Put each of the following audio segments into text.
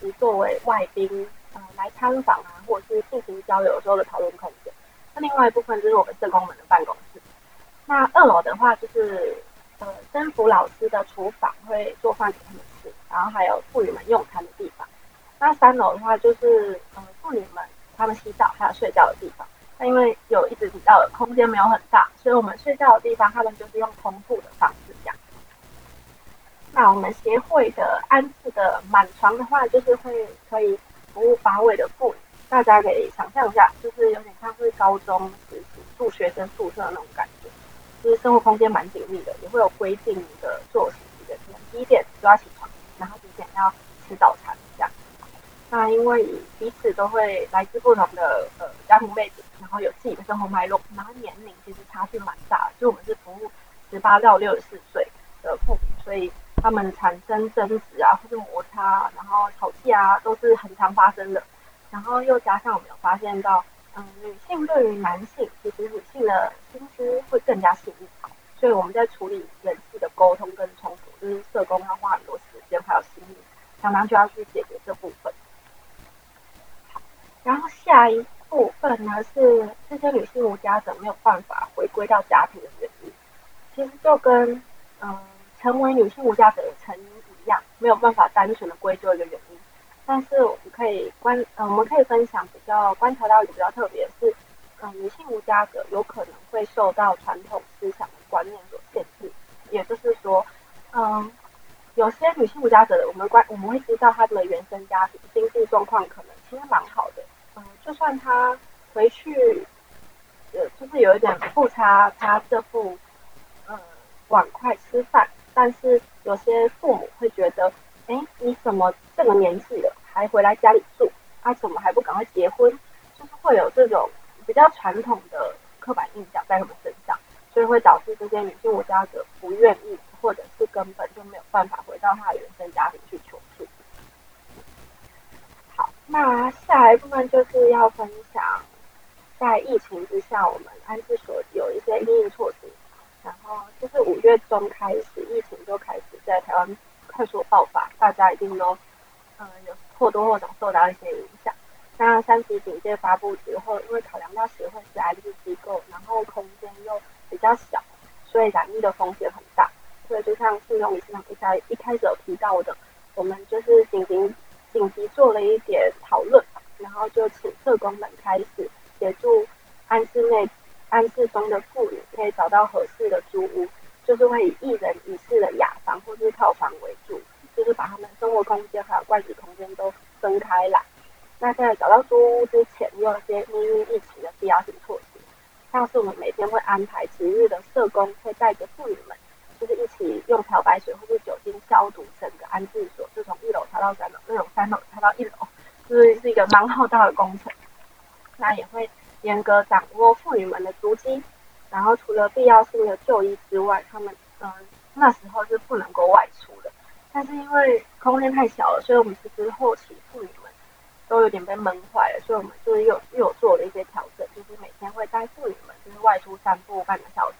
是作为外宾呃来参访啊，或者是进行交流时候的讨论空间。那另外一部分就是我们社工们的办公室。那二楼的话就是呃征服老师的厨房，会做饭给他们吃，然后还有妇女们用餐的地方。那三楼的话就是呃妇女们他们洗澡还有睡觉的地方。那因为有一直提到的空间没有很大，所以我们睡觉的地方他们就是用通铺的方式。那我们协会的安置的满床的话，就是会可以服务八位的妇女，大家可以想象一下，就是有点像是高中时期住学生宿舍那种感觉，就是生活空间蛮紧密的，也会有规定的作息的，可能几点就要起床，然后几点要吃早餐这样。那因为彼此都会来自不同的呃家庭背景，然后有自己的生活脉络，然后年龄其实差距蛮大，就我们是服务十八到六十四岁的妇女，所以。他们产生争执啊，或者摩擦，然后吵架啊，都是很常发生的。然后又加上我们有发现到，嗯，女性对于男性，其实女性的心思会更加细腻。所以我们在处理人际的沟通跟冲突，就是社工要花很多时间还有心力，常常就要去解决这部分。然后下一部分呢是这些女性无家者没有办法回归到家庭的原因，其实就跟嗯。成为女性无家者的成因一样，没有办法单纯的归咎一个原因。但是我们可以观，呃，我们可以分享比较观察到一个比较特别的是，嗯，女性无家者有可能会受到传统思想观念所限制。也就是说，嗯，有些女性无家者的，我们观我们会知道她的原生家庭经济状况可能其实蛮好的，嗯，就算她回去，呃，就是有一点不差她这副，嗯，碗筷吃饭。但是有些父母会觉得，哎，你怎么这个年纪了还回来家里住？啊，怎么还不赶快结婚？就是会有这种比较传统的刻板印象在他们身上，所以会导致这些女性无家者不愿意，或者是根本就没有办法回到她的原生家庭去求助。好，那下一部分就是要分享，在疫情之下，我们安置所有一些应应措施。然后就是五月中开始，疫情就开始在台湾快速爆发，大家一定都嗯有或多或少受到一些影响。那三级警戒发布之后，因为考量到协会是 I T 机构，然后空间又比较小，所以染疫的风险很大。所以就像信用理事长一开一开始有提到的，我们就是紧急紧急做了一点讨论，然后就请社工们开始协助安置内。安置中的妇女可以找到合适的租屋，就是会以一人一室的雅房或是套房为主，就是把他们生活空间还有盥洗空间都分开来。那在找到租屋之前，有一些因应疫情的必要性措施，像是我们每天会安排值日的社工，会带着妇女们，就是一起用漂白水或是酒精消毒整个安置所，就从一楼擦到三楼，那种三楼擦到一楼，就是是一个蛮浩大的工程。那也会。严格掌握妇女们的足迹，然后除了必要性的就医之外，他们嗯那时候是不能够外出的。但是因为空间太小了，所以我们其实后期妇女们都有点被闷坏了，所以我们就是又又做了一些调整，就是每天会带妇女们就是外出散步半个小时。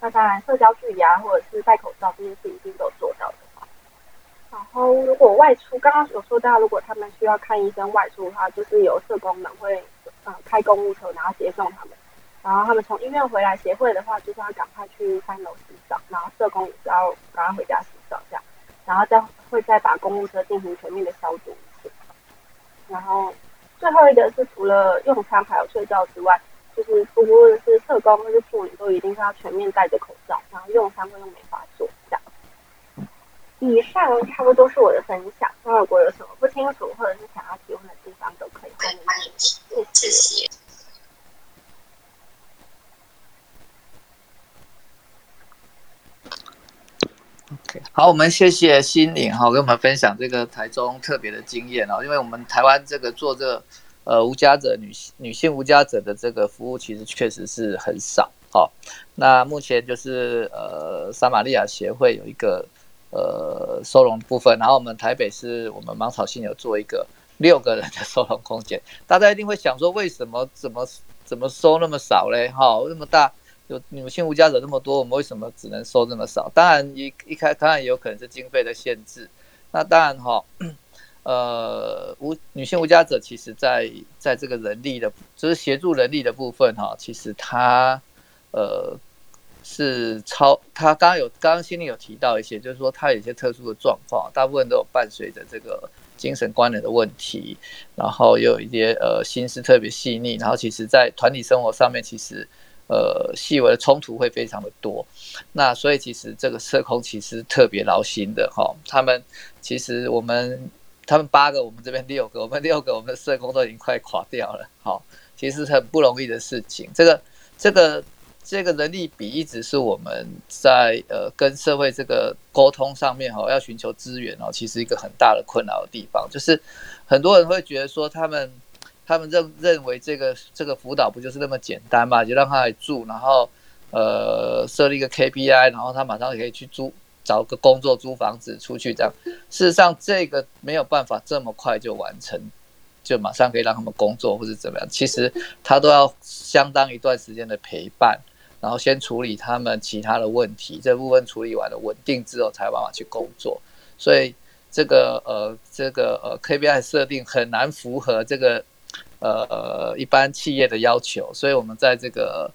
那当然社交距离啊，或者是戴口罩这些是一定都做到的。然后如果外出，刚刚有说到，如果他们需要看医生外出的话，就是有社工们会。嗯，开公务车然后接送他们，然后他们从医院回来，协会的话就是要赶快去三楼洗澡，然后社工也是要赶快回家洗澡这样，然后再会再把公务车进行全面的消毒一次。然后最后一个是除了用餐还有睡觉之外，就是不论是社工或是妇女都一定是要全面戴着口罩，然后用餐会用没法做。以上差不多是我的分享，那如果有什么不清楚或者是想要提问的地方，都可以欢迎提。谢谢。OK，好，我们谢谢心灵哈，跟我们分享这个台中特别的经验哦，因为我们台湾这个做这个呃无家者女女性无家者的这个服务，其实确实是很少哦。那目前就是呃撒玛利亚协会有一个呃收容部分，然后我们台北是我们芒草信有做一个。六个人的收容空间，大家一定会想说，为什么怎么怎么收那么少嘞？哈，那么大有女性无家者那么多，我们为什么只能收这么少？当然一一开当然有可能是经费的限制。那当然哈，呃，无女性无家者，其实在在这个人力的，就是协助人力的部分哈，其实他呃是超，他刚刚有刚刚心里有提到一些，就是说他有一些特殊的状况，大部分都有伴随着这个精神关联的问题，然后又有一些呃心思特别细腻，然后其实在团体生活上面，其实呃细微的冲突会非常的多，那所以其实这个社工其实特别劳心的哈，他们其实我们。他们八个，我们这边六个，我们六个，我们的社工都已经快垮掉了。好，其实很不容易的事情。这个、这个、这个人力比一直是我们在呃跟社会这个沟通上面哈，要寻求资源哦，其实一个很大的困扰的地方，就是很多人会觉得说，他们他们认认为这个这个辅导不就是那么简单嘛，就让他来住，然后呃设立一个 KPI，然后他马上可以去租。找个工作租房子出去，这样事实上这个没有办法这么快就完成，就马上可以让他们工作或者怎么样。其实他都要相当一段时间的陪伴，然后先处理他们其他的问题，这部分处理完了稳定之后才有办法去工作。所以这个呃这个呃 KPI 设定很难符合这个呃一般企业的要求，所以我们在这个。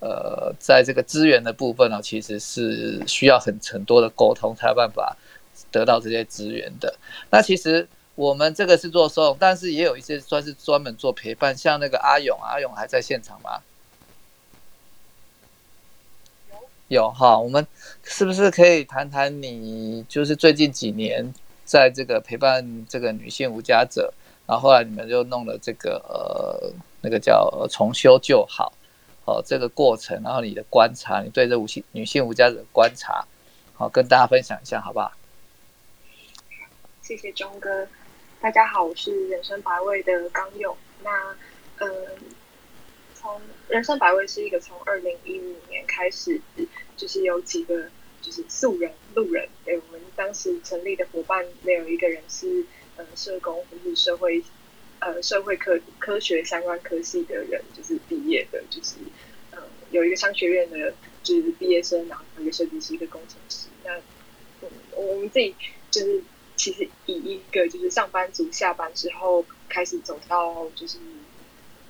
呃，在这个资源的部分呢，其实是需要很很多的沟通才有办法得到这些资源的。那其实我们这个是做收，但是也有一些算是专门做陪伴，像那个阿勇，阿勇还在现场吗？有哈，我们是不是可以谈谈你就是最近几年在这个陪伴这个女性无家者，然后后来你们就弄了这个呃那个叫重修就好。哦，这个过程，然后你的观察，你对这五性女性无家者的观察，好，跟大家分享一下，好不好？谢谢钟哥，大家好，我是人生百味的刚勇。那，嗯，从人生百味是一个从二零一五年开始，就是有几个就是素人路人，对我们当时成立的伙伴，没有一个人是呃社工或是社会。呃，社会科科学相关科系的人就是毕业的，就是呃，有一个商学院的，就是毕业生，然后一个设计师，一个工程师。那，我们自己就是其实以一个就是上班族下班之后开始走到就是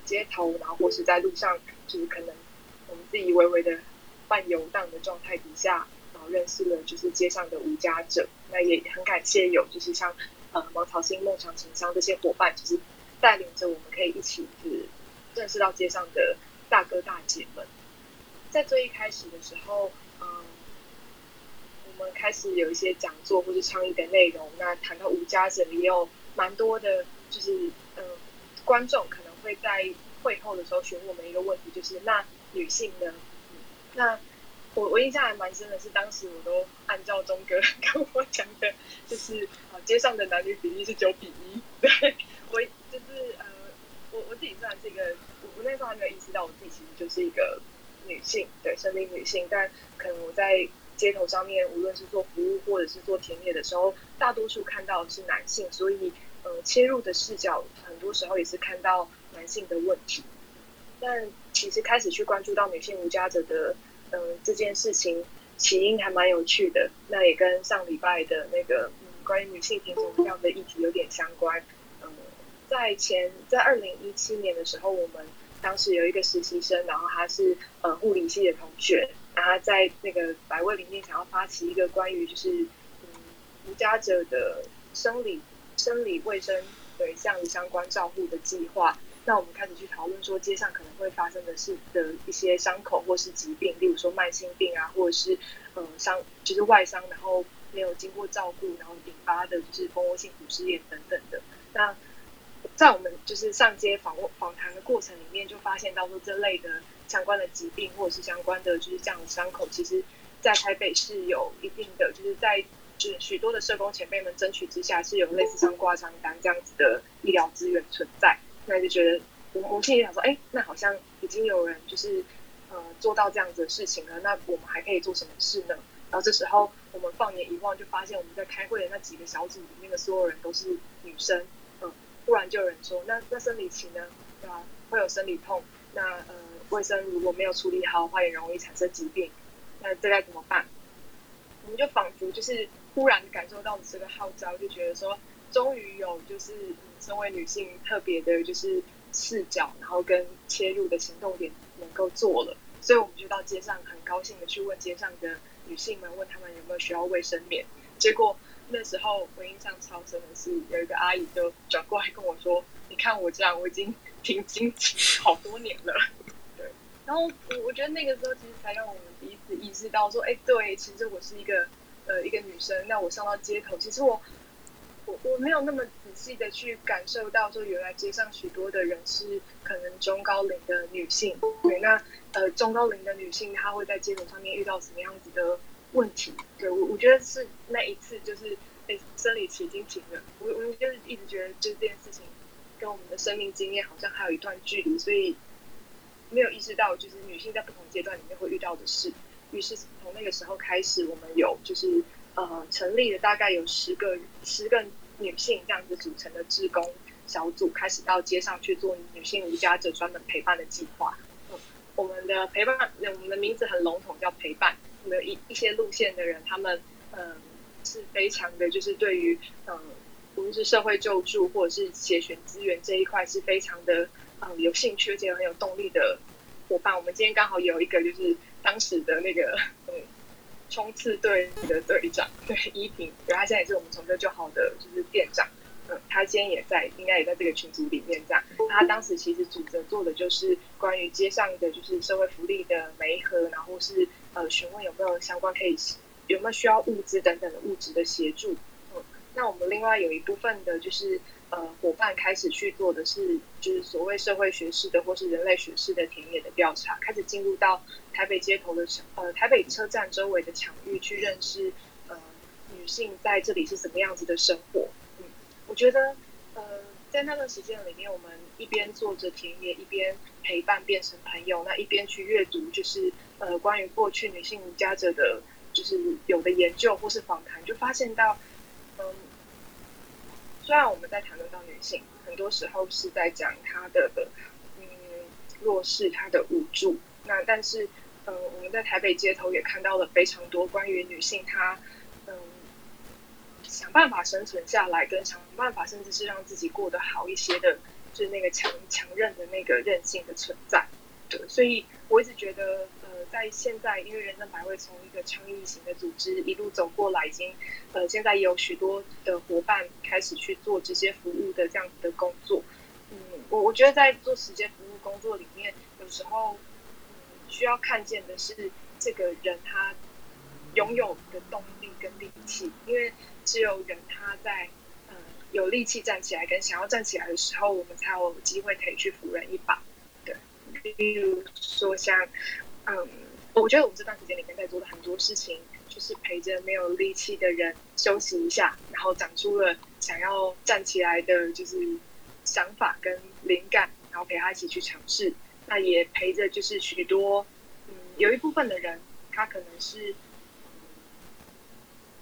街头，然后或是在路上，就是可能我们自己微微的半游荡的状态底下，然后认识了就是街上的无家者。那也很感谢有就是像呃毛草星、梦想情商这些伙伴，就是。带领着我们可以一起是认识到街上的大哥大姐们，在最一开始的时候，嗯，我们开始有一些讲座或是倡议的内容。那谈到吴家者，也有蛮多的，就是嗯，观众可能会在会后的时候询问我们一个问题，就是那女性呢？那我我印象还蛮深的是，当时我都按照钟哥 跟我讲的，就是啊，街上的男女比例是九比一，对我。就是呃，我我自己算是一个，我我那时候还没有意识到我自己其实就是一个女性，对，生理女性。但可能我在街头上面，无论是做服务或者是做田野的时候，大多数看到的是男性，所以呃，切入的视角很多时候也是看到男性的问题。但其实开始去关注到女性无家者的嗯这件事情，起因还蛮有趣的。那也跟上礼拜的那个嗯关于女性贫穷这样的议题有点相关。嗯在前在二零一七年的时候，我们当时有一个实习生，然后他是呃护理系的同学，然后在那个百位里面想要发起一个关于就是嗯无家者的生理生理卫生对项于相关照护的计划。那我们开始去讨论说街上可能会发生的是的一些伤口或是疾病，例如说慢性病啊，或者是呃伤就是外伤，然后没有经过照顾，然后引发的就是蜂窝性组织炎等等的那。在我们就是上街访问访谈的过程里面，就发现到说这类的相关的疾病或者是相关的就是这样的伤口，其实，在台北是有一定的，就是在就是许多的社工前辈们争取之下，是有类似像挂伤单这样子的医疗资源存在。那就觉得我我心里想说，哎，那好像已经有人就是呃做到这样子的事情了，那我们还可以做什么事呢？然后这时候我们放眼一望，就发现我们在开会的那几个小组里面的所有人都是女生。突然就有人说，那那生理期呢？啊？会有生理痛，那呃，卫生如果没有处理好的话，也容易产生疾病。那这该怎么办？我们就仿佛就是忽然感受到这个号召，就觉得说，终于有就是身为女性特别的，就是视角，然后跟切入的行动点能够做了，所以我们就到街上很高兴的去问街上的女性们，问他们有没有需要卫生棉。结果那时候我印象超深的是，有一个阿姨就转过来跟我说：“你看我这样，我已经停经 好多年了。”对，然后我我觉得那个时候其实才让我们第一次意识到说：“哎，对，其实我是一个呃一个女生，那我上到街头，其实我。”我我没有那么仔细的去感受到，说原来街上许多的人是可能中高龄的女性，对，那呃中高龄的女性她会在街头上面遇到什么样子的问题？对我我觉得是那一次就是诶生理期已经停了，我我就是一直觉得就这件事情跟我们的生命经验好像还有一段距离，所以没有意识到就是女性在不同阶段里面会遇到的事。于是从那个时候开始，我们有就是。呃，成立了大概有十个十个女性这样子组成的志工小组，开始到街上去做女性无家者专门陪伴的计划。嗯，我们的陪伴，我们的名字很笼统，叫陪伴。我们有一一些路线的人，他们嗯是非常的，就是对于嗯无论是社会救助或者是协选资源这一块，是非常的嗯有兴趣而且很有动力的伙伴。我们今天刚好有一个就是当时的那个嗯。冲刺队的队长，对依萍，然后他现在也是我们从这就好的就是店长，嗯，他今天也在，应该也在这个群组里面这样。他当时其实主责做的就是关于街上的就是社会福利的媒合，然后是呃询问有没有相关可以有没有需要物资等等的物质的协助。那我们另外有一部分的就是呃伙伴开始去做的是就是所谓社会学式的或是人类学式的田野的调查，开始进入到。台北街头的呃台北车站周围的场域去认识呃女性在这里是什么样子的生活，嗯，我觉得呃在那段时间里面，我们一边做着田野，一边陪伴变成朋友，那一边去阅读就是呃关于过去女性家者的，就是有的研究或是访谈，就发现到嗯，虽然我们在谈论到女性，很多时候是在讲她的嗯弱势，她的无助，那但是。嗯，我们在台北街头也看到了非常多关于女性她嗯想办法生存下来，跟想办法甚至是让自己过得好一些的，就是那个强强韧的那个韧性的存在。对，所以我一直觉得，在现在，因为人生百味从一个倡议型的组织一路走过来，已经呃现在也有许多的伙伴开始去做这些服务的这样子的工作。嗯，我我觉得在做时间服务工作里面，有时候。需要看见的是这个人他拥有的动力跟力气，因为只有人他在呃有力气站起来跟想要站起来的时候，我们才有机会可以去扶人一把。对，比如说像嗯，我觉得我们这段时间里面在做的很多事情，就是陪着没有力气的人休息一下，然后长出了想要站起来的就是想法跟灵感，然后陪他一起去尝试。那也陪着，就是许多，嗯，有一部分的人，他可能是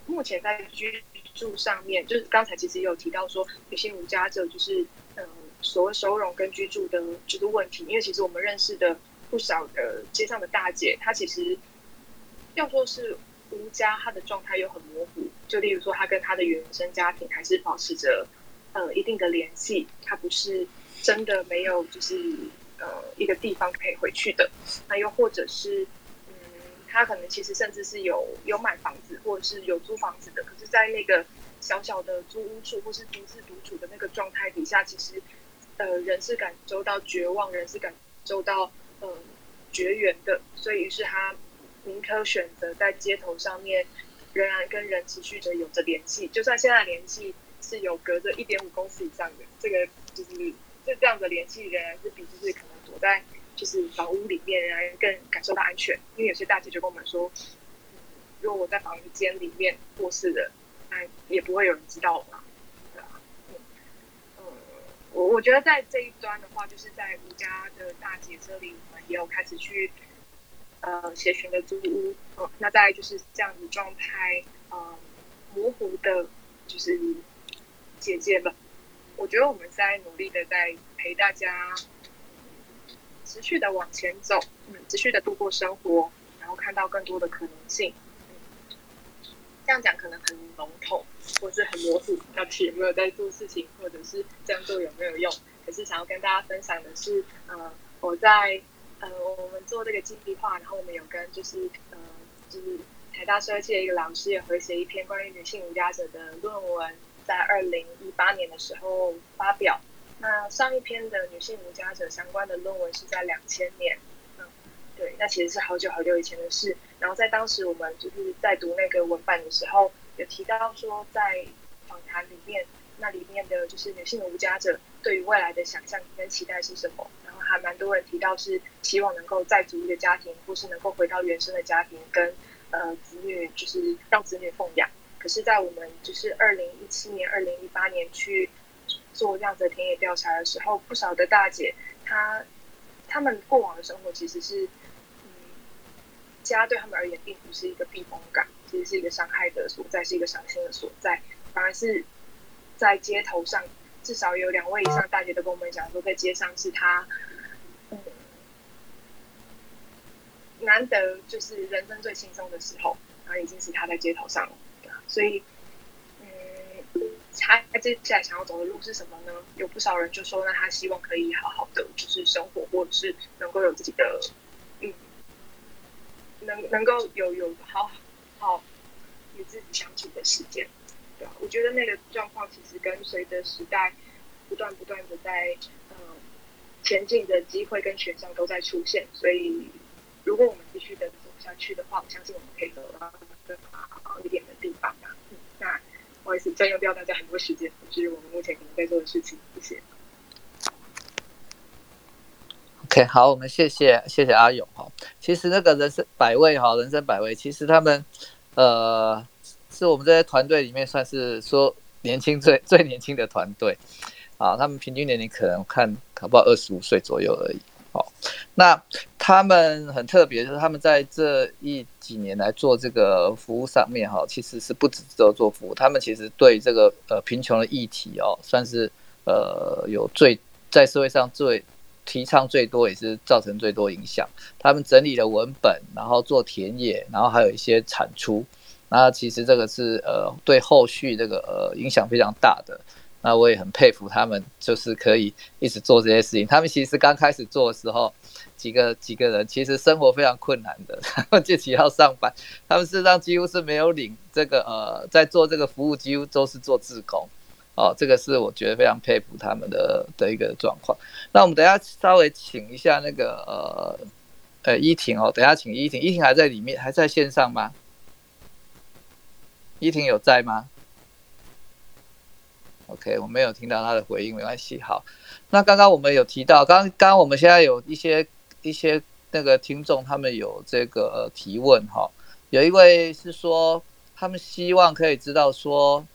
目前在居住上面，就是刚才其实也有提到说，女性无家者就是，嗯，所谓收容跟居住的这个问题。因为其实我们认识的不少的街上的大姐，她其实要说是无家，她的状态又很模糊。就例如说，她跟她的原生家庭还是保持着呃一定的联系，她不是真的没有就是。呃，一个地方可以回去的，那又或者是，嗯，她可能其实甚至是有有买房子，或者是有租房子的，可是，在那个小小的租屋处或是独自独处的那个状态底下，其实，呃，人是感受到绝望，人是感受到呃绝缘的，所以于是他宁可选择在街头上面，仍然跟人持续的有着联系，就算现在联系是有隔着一点五公尺以上的，这个就是。就这样的联系仍然是比就是可能躲在就是房屋里面，仍然更感受到安全。因为有些大姐就跟我们说，如果我在房间里面过世的，那也不会有人知道嘛，我我觉得在这一端的话，就是在吴家的大姐这里，我们也有开始去呃协寻的租屋，嗯，那在就是这样子状态，嗯，模糊的，就是姐姐们。我觉得我们在努力的在陪大家持续的往前走，嗯，持续的度过生活，然后看到更多的可能性。这样讲可能很笼统，或是很模糊，到底有没有在做事情，或者是这样做有没有用？可是想要跟大家分享的是，呃，我在呃我们做这个计划，然后我们有跟就是呃就是台大社会系的一个老师也合写一篇关于女性无家者的论文，在二零一八年的时候发表。那上一篇的女性无家者相关的论文是在两千年，嗯，对，那其实是好久好久以前的事。然后在当时我们就是在读那个文版的时候，有提到说在访谈里面，那里面的就是女性的无家者对于未来的想象跟期待是什么？然后还蛮多人提到是希望能够再组一个家庭，或是能够回到原生的家庭，跟呃子女就是让子女奉养。可是，在我们就是二零一七年、二零一八年去。做这样子的田野调查的时候，不少的大姐，她她们过往的生活其实是，家对他们而言并不是一个避风港，其实是一个伤害的所在，是一个伤心的所在。反而是在街头上，至少有两位以上大姐都跟我们讲说，在街上是她，嗯，难得就是人生最轻松的时候，然后已经是她在街头上了，所以。他接下来想要走的路是什么呢？有不少人就说，那他希望可以好好的就是生活，或者是能够有自己的，能能够有有好好与自己相处的时间，对啊，我觉得那个状况其实跟随着时代不断不断的在嗯前进的机会跟选项都在出现，所以如果我们继续的走下去的话，我相信我们可以走到更好一点的地方吧。嗯，那。不好意思，占用掉大家很多时间，就是我们目前可能在做的事情。谢谢。OK，好，我们谢谢谢谢阿勇哈。其实那个人生百味哈，人生百味，其实他们呃是我们这些团队里面算是说年轻最 最年轻的团队啊。他们平均年龄可能看可不二十五岁左右而已。好，那他们很特别，就是他们在这一几年来做这个服务上面，哈，其实是不止只有做服务，他们其实对这个呃贫穷的议题哦，算是呃有最在社会上最提倡最多，也是造成最多影响。他们整理了文本，然后做田野，然后还有一些产出，那其实这个是呃对后续这个呃影响非常大的。那我也很佩服他们，就是可以一直做这些事情。他们其实刚开始做的时候，几个几个人其实生活非常困难的，他们自己要上班，他们事实上几乎是没有领这个呃，在做这个服务，几乎都是做自工。哦，这个是我觉得非常佩服他们的的一个状况。那我们等下稍微请一下那个呃呃依婷哦，等下请依婷，依婷还在里面，还在线上吗？依婷有在吗？OK，我没有听到他的回应，没关系。好，那刚刚我们有提到，刚刚刚我们现在有一些一些那个听众，他们有这个提问哈。有一位是说，他们希望可以知道说，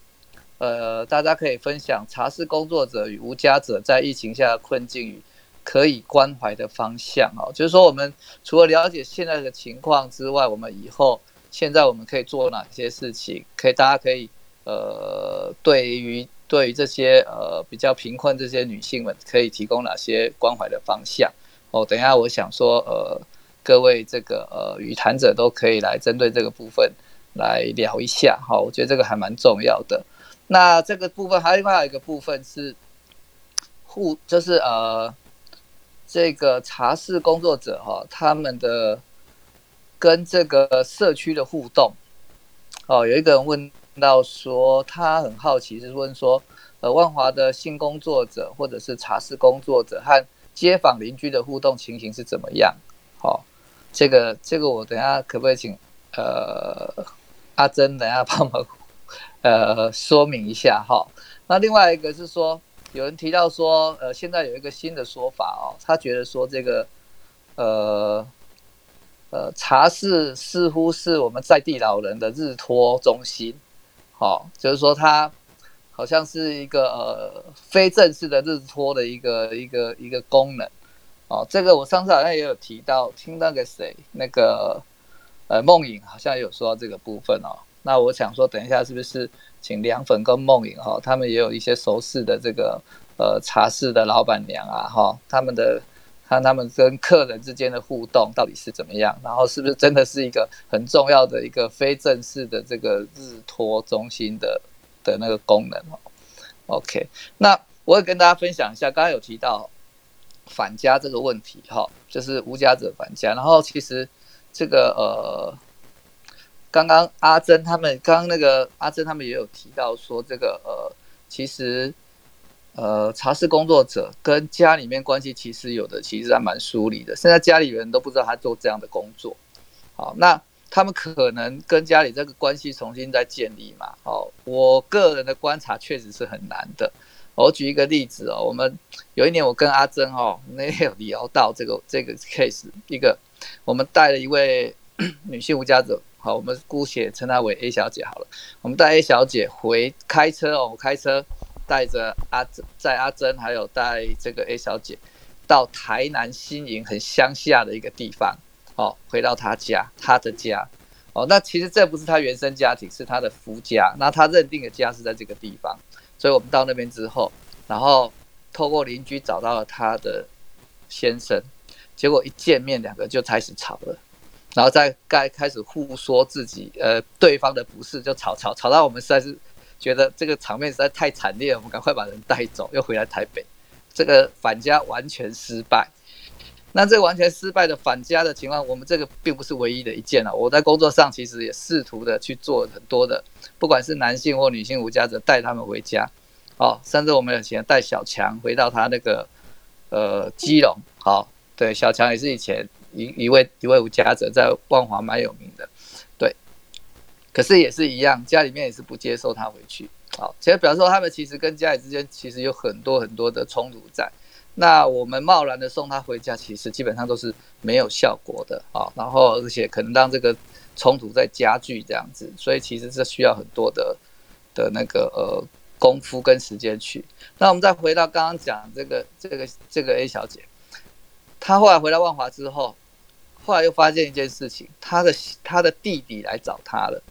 呃，大家可以分享茶室工作者与无家者在疫情下的困境与可以关怀的方向哦。就是说，我们除了了解现在的情况之外，我们以后现在我们可以做哪些事情？可以，大家可以呃，对于对于这些呃比较贫困这些女性们，可以提供哪些关怀的方向？哦，等一下，我想说，呃，各位这个呃语谈者都可以来针对这个部分来聊一下。哈，我觉得这个还蛮重要的。那这个部分还有另外一个部分是互，就是呃这个茶室工作者哈，他们的跟这个社区的互动。哦，有一个人问。到说他很好奇，是问说，呃，万华的性工作者或者是茶室工作者和街坊邻居的互动情形是怎么样？好，这个这个我等下可不可以请呃阿珍等下帮忙呃说明一下哈？那另外一个是说，有人提到说，呃，现在有一个新的说法哦，他觉得说这个呃。呃茶室似乎是我们在地老人的日托中心。好，就是说它好像是一个呃非正式的日托的一个一个一个功能。哦，这个我上次好像也有提到，听那个谁，那个呃梦影好像有说到这个部分哦。那我想说，等一下是不是请凉粉跟梦影哈，他们也有一些熟识的这个呃茶室的老板娘啊哈，他们的看他们跟客人之间的互动到底是怎么样，然后是不是真的是一个很重要的一个非正式的这个日托中心的的那个功能哦。OK，那我也跟大家分享一下，刚刚有提到返家这个问题哈，就是无家者返家，然后其实这个呃。刚刚阿珍他们，刚刚那个阿珍他们也有提到说，这个呃，其实呃，茶室工作者跟家里面关系其实有的其实还蛮疏离的，现在家里人都不知道他做这样的工作。好，那他们可能跟家里这个关系重新再建立嘛？好，我个人的观察确实是很难的。我举一个例子哦，我们有一年我跟阿珍哦，那有聊到这个这个 case，一个我们带了一位 女性无家者。好，我们姑且称她为 A 小姐好了。我们带 A 小姐回开车哦，开车带着阿珍，载阿珍，还有带这个 A 小姐到台南新营很乡下的一个地方哦，回到她家，她的家哦。那其实这不是她原生家庭，是她的夫家。那她认定的家是在这个地方，所以我们到那边之后，然后透过邻居找到了她的先生，结果一见面，两个就开始吵了。然后再该开始互说自己呃对方的不是，就吵吵吵到我们实在是觉得这个场面实在太惨烈了，我们赶快把人带走，又回来台北，这个返家完全失败。那这完全失败的返家的情况，我们这个并不是唯一的一件了。我在工作上其实也试图的去做很多的，不管是男性或女性无家者带他们回家，哦，甚至我们有前带小强回到他那个呃基隆，好，对，小强也是以前。一一位一位无家者在万华蛮有名的，对，可是也是一样，家里面也是不接受他回去。好，其实表示说他们其实跟家里之间其实有很多很多的冲突在。那我们贸然的送他回家，其实基本上都是没有效果的啊。然后而且可能让这个冲突在加剧这样子，所以其实这需要很多的的那个呃功夫跟时间去。那我们再回到刚刚讲这个这个这个 A 小姐。他后来回到万华之后，后来又发现一件事情，他的他的弟弟来找他了。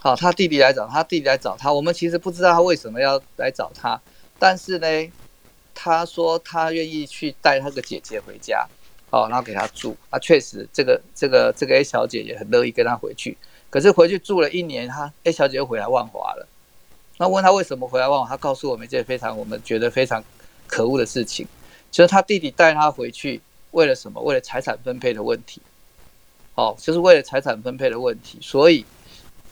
好，他弟弟来找他，弟弟来找他。我们其实不知道他为什么要来找他，但是呢，他说他愿意去带他的姐姐回家，好，然后给他住。啊，确实，这个这个这个 A 小姐也很乐意跟他回去。可是回去住了一年，他 A 小姐又回来万华了。那问他为什么回来万华，他告诉我们一件非常我们觉得非常可恶的事情，就是他弟弟带他回去。为了什么？为了财产分配的问题，哦，就是为了财产分配的问题，所以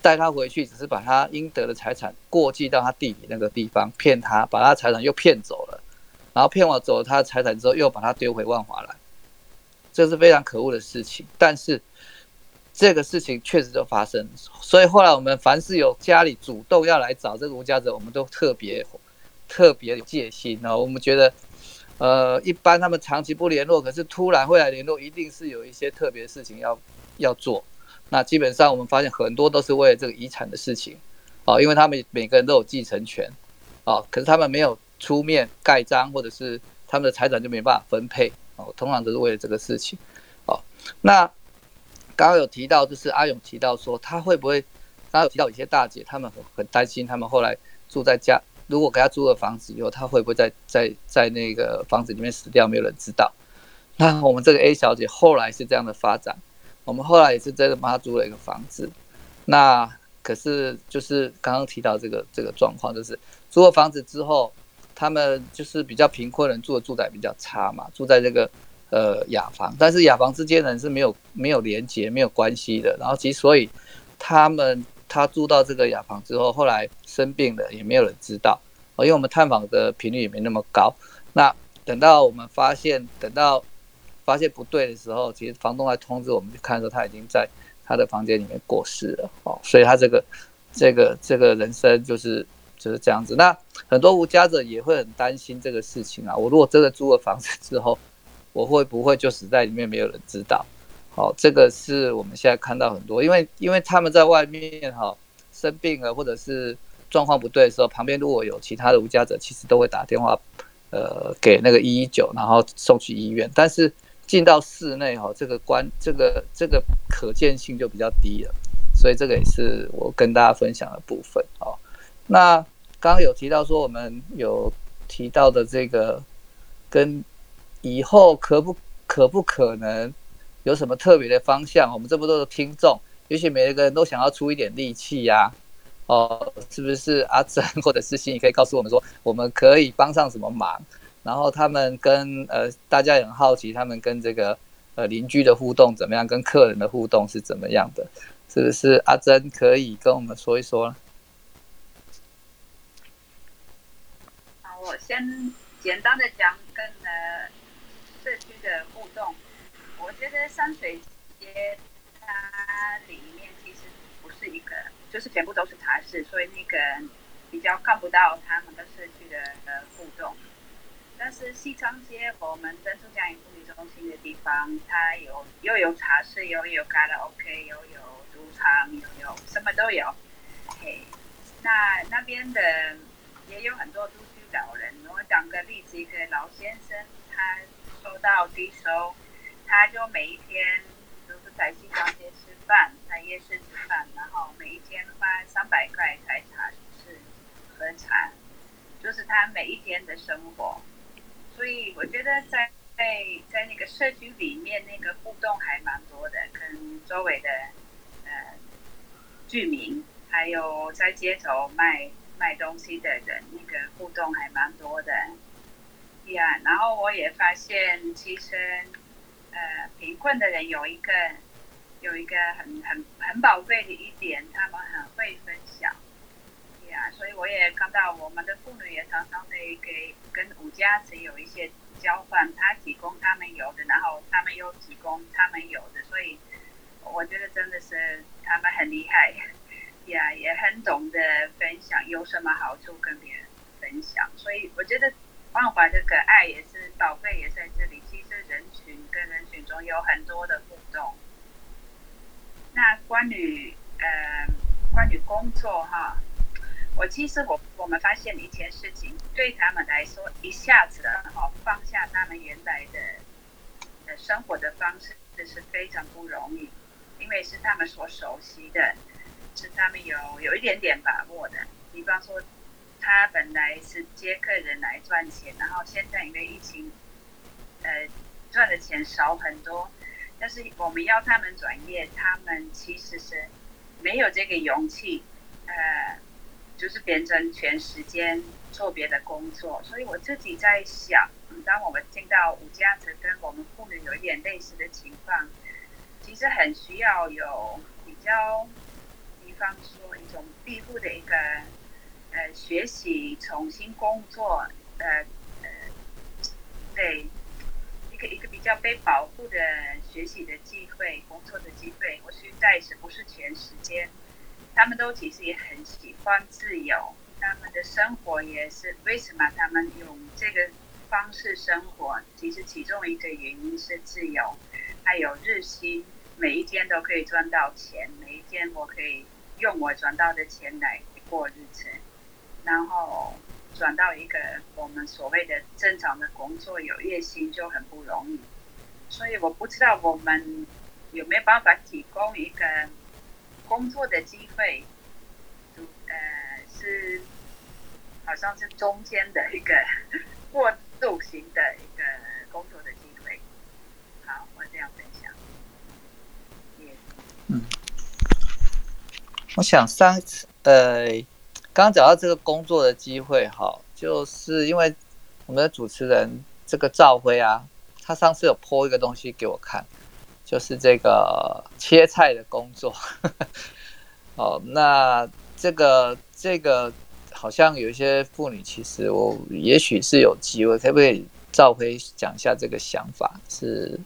带他回去，只是把他应得的财产过继到他弟弟那个地方，骗他，把他财产又骗走了，然后骗完走了他的财产之后，又把他丢回万华来，这是非常可恶的事情。但是这个事情确实就发生，所以后来我们凡是有家里主动要来找这个无家者，我们都特别特别有戒心哦，我们觉得。呃，一般他们长期不联络，可是突然会来联络，一定是有一些特别事情要要做。那基本上我们发现很多都是为了这个遗产的事情，哦，因为他们每个人都有继承权，哦，可是他们没有出面盖章，或者是他们的财产就没办法分配，哦，通常都是为了这个事情，哦。那刚刚有提到，就是阿勇提到说，他会不会？刚刚有提到一些大姐，他们很很担心，他们后来住在家。如果给他租了房子以后，他会不会在在在那个房子里面死掉？没有人知道。那我们这个 A 小姐后来是这样的发展，我们后来也是真的帮她租了一个房子。那可是就是刚刚提到这个这个状况，就是租了房子之后，他们就是比较贫困人住的住宅比较差嘛，住在这个呃雅房，但是雅房之间人是没有没有连接、没有关系的。然后其实所以他们。他住到这个雅房之后，后来生病了，也没有人知道哦，因为我们探访的频率也没那么高。那等到我们发现，等到发现不对的时候，其实房东来通知我们去看的时候，他已经在他的房间里面过世了哦。所以他这个这个这个人生就是就是这样子。那很多无家者也会很担心这个事情啊，我如果真的租了房子之后，我会不会就死在里面，没有人知道？好，这个是我们现在看到很多，因为因为他们在外面哈生病了，或者是状况不对的时候，旁边如果有其他的无家者，其实都会打电话，呃，给那个一一九，然后送去医院。但是进到室内哈，这个关这个这个可见性就比较低了，所以这个也是我跟大家分享的部分。哦，那刚刚有提到说，我们有提到的这个跟以后可不。可不可能有什么特别的方向？我们这么多的听众，也许每一个人都想要出一点力气呀。哦，是不是阿珍或者是心怡可以告诉我们说，我们可以帮上什么忙？然后他们跟呃，大家也很好奇，他们跟这个呃邻居的互动怎么样？跟客人的互动是怎么样的？是不是阿珍可以跟我们说一说？好，我先简单的讲跟呃。在山水街它里面其实不是一个。就是全部都是茶室，所以那个比较看不到他们的社区的呃互动。但是西昌街我们珍珠江妇女中心的地方，它有又有茶室，又有卡拉 OK，又有赌场，又有什么都有。嘿，那那边的也有很多独居老人。我讲个例子，一个老先生，他收到低收，他就每一天都是在西昌街吃饭，在夜市吃饭，然后每一天花三百块才茶室喝茶，就是他每一天的生活。所以我觉得在在在那个社区里面，那个互动还蛮多的，跟周围的呃居民，还有在街头卖卖东西的人，那个互动还蛮多的。呀，然后我也发现，其实呃贫困的人有一个。有一个很很很宝贵的一点，他们很会分享，呀，所以我也看到我们的妇女也常常会给跟五家子有一些交换，他提供他们有的，然后他们又提供他们有的，所以我觉得真的是他们很厉害，呀，也很懂得分享，有什么好处跟别人分享，所以我觉得关怀这个爱也是宝贝，也在这里。其实人群跟人群中有很多的互动。那关于呃关于工作哈，我其实我我们发现一件事情，对他们来说，一下子哈放下他们原来的呃生活的方式，这是非常不容易，因为是他们所熟悉的，是他们有有一点点把握的。比方说，他本来是接客人来赚钱，然后现在因为疫情，呃赚的钱少很多。但是我们要他们转业，他们其实是没有这个勇气，呃，就是变成全时间做别的工作。所以我自己在想，当我们听到五家子跟我们妇女有一点类似的情况，其实很需要有比较，比方说一种庇护的一个呃学习、重新工作，呃呃，对。一个一个比较被保护的学习的机会、工作的机会，或许在是不是全时间，他们都其实也很喜欢自由。他们的生活也是为什么他们用这个方式生活？其实其中一个原因是自由，还有日薪，每一天都可以赚到钱，每一天我可以用我赚到的钱来过日子，然后。转到一个我们所谓的正常的工作，有月薪就很不容易，所以我不知道我们有没有办法提供一个工作的机会，呃，是好像是中间的一个 过渡型的一个工作的机会。好，我这样分享。嗯，我想上次呃。刚刚讲到这个工作的机会，哈，就是因为我们的主持人这个赵辉啊，他上次有播一个东西给我看，就是这个切菜的工作。哦，那这个这个好像有一些妇女，其实我也许是有机会，可不可以赵辉讲一下这个想法？是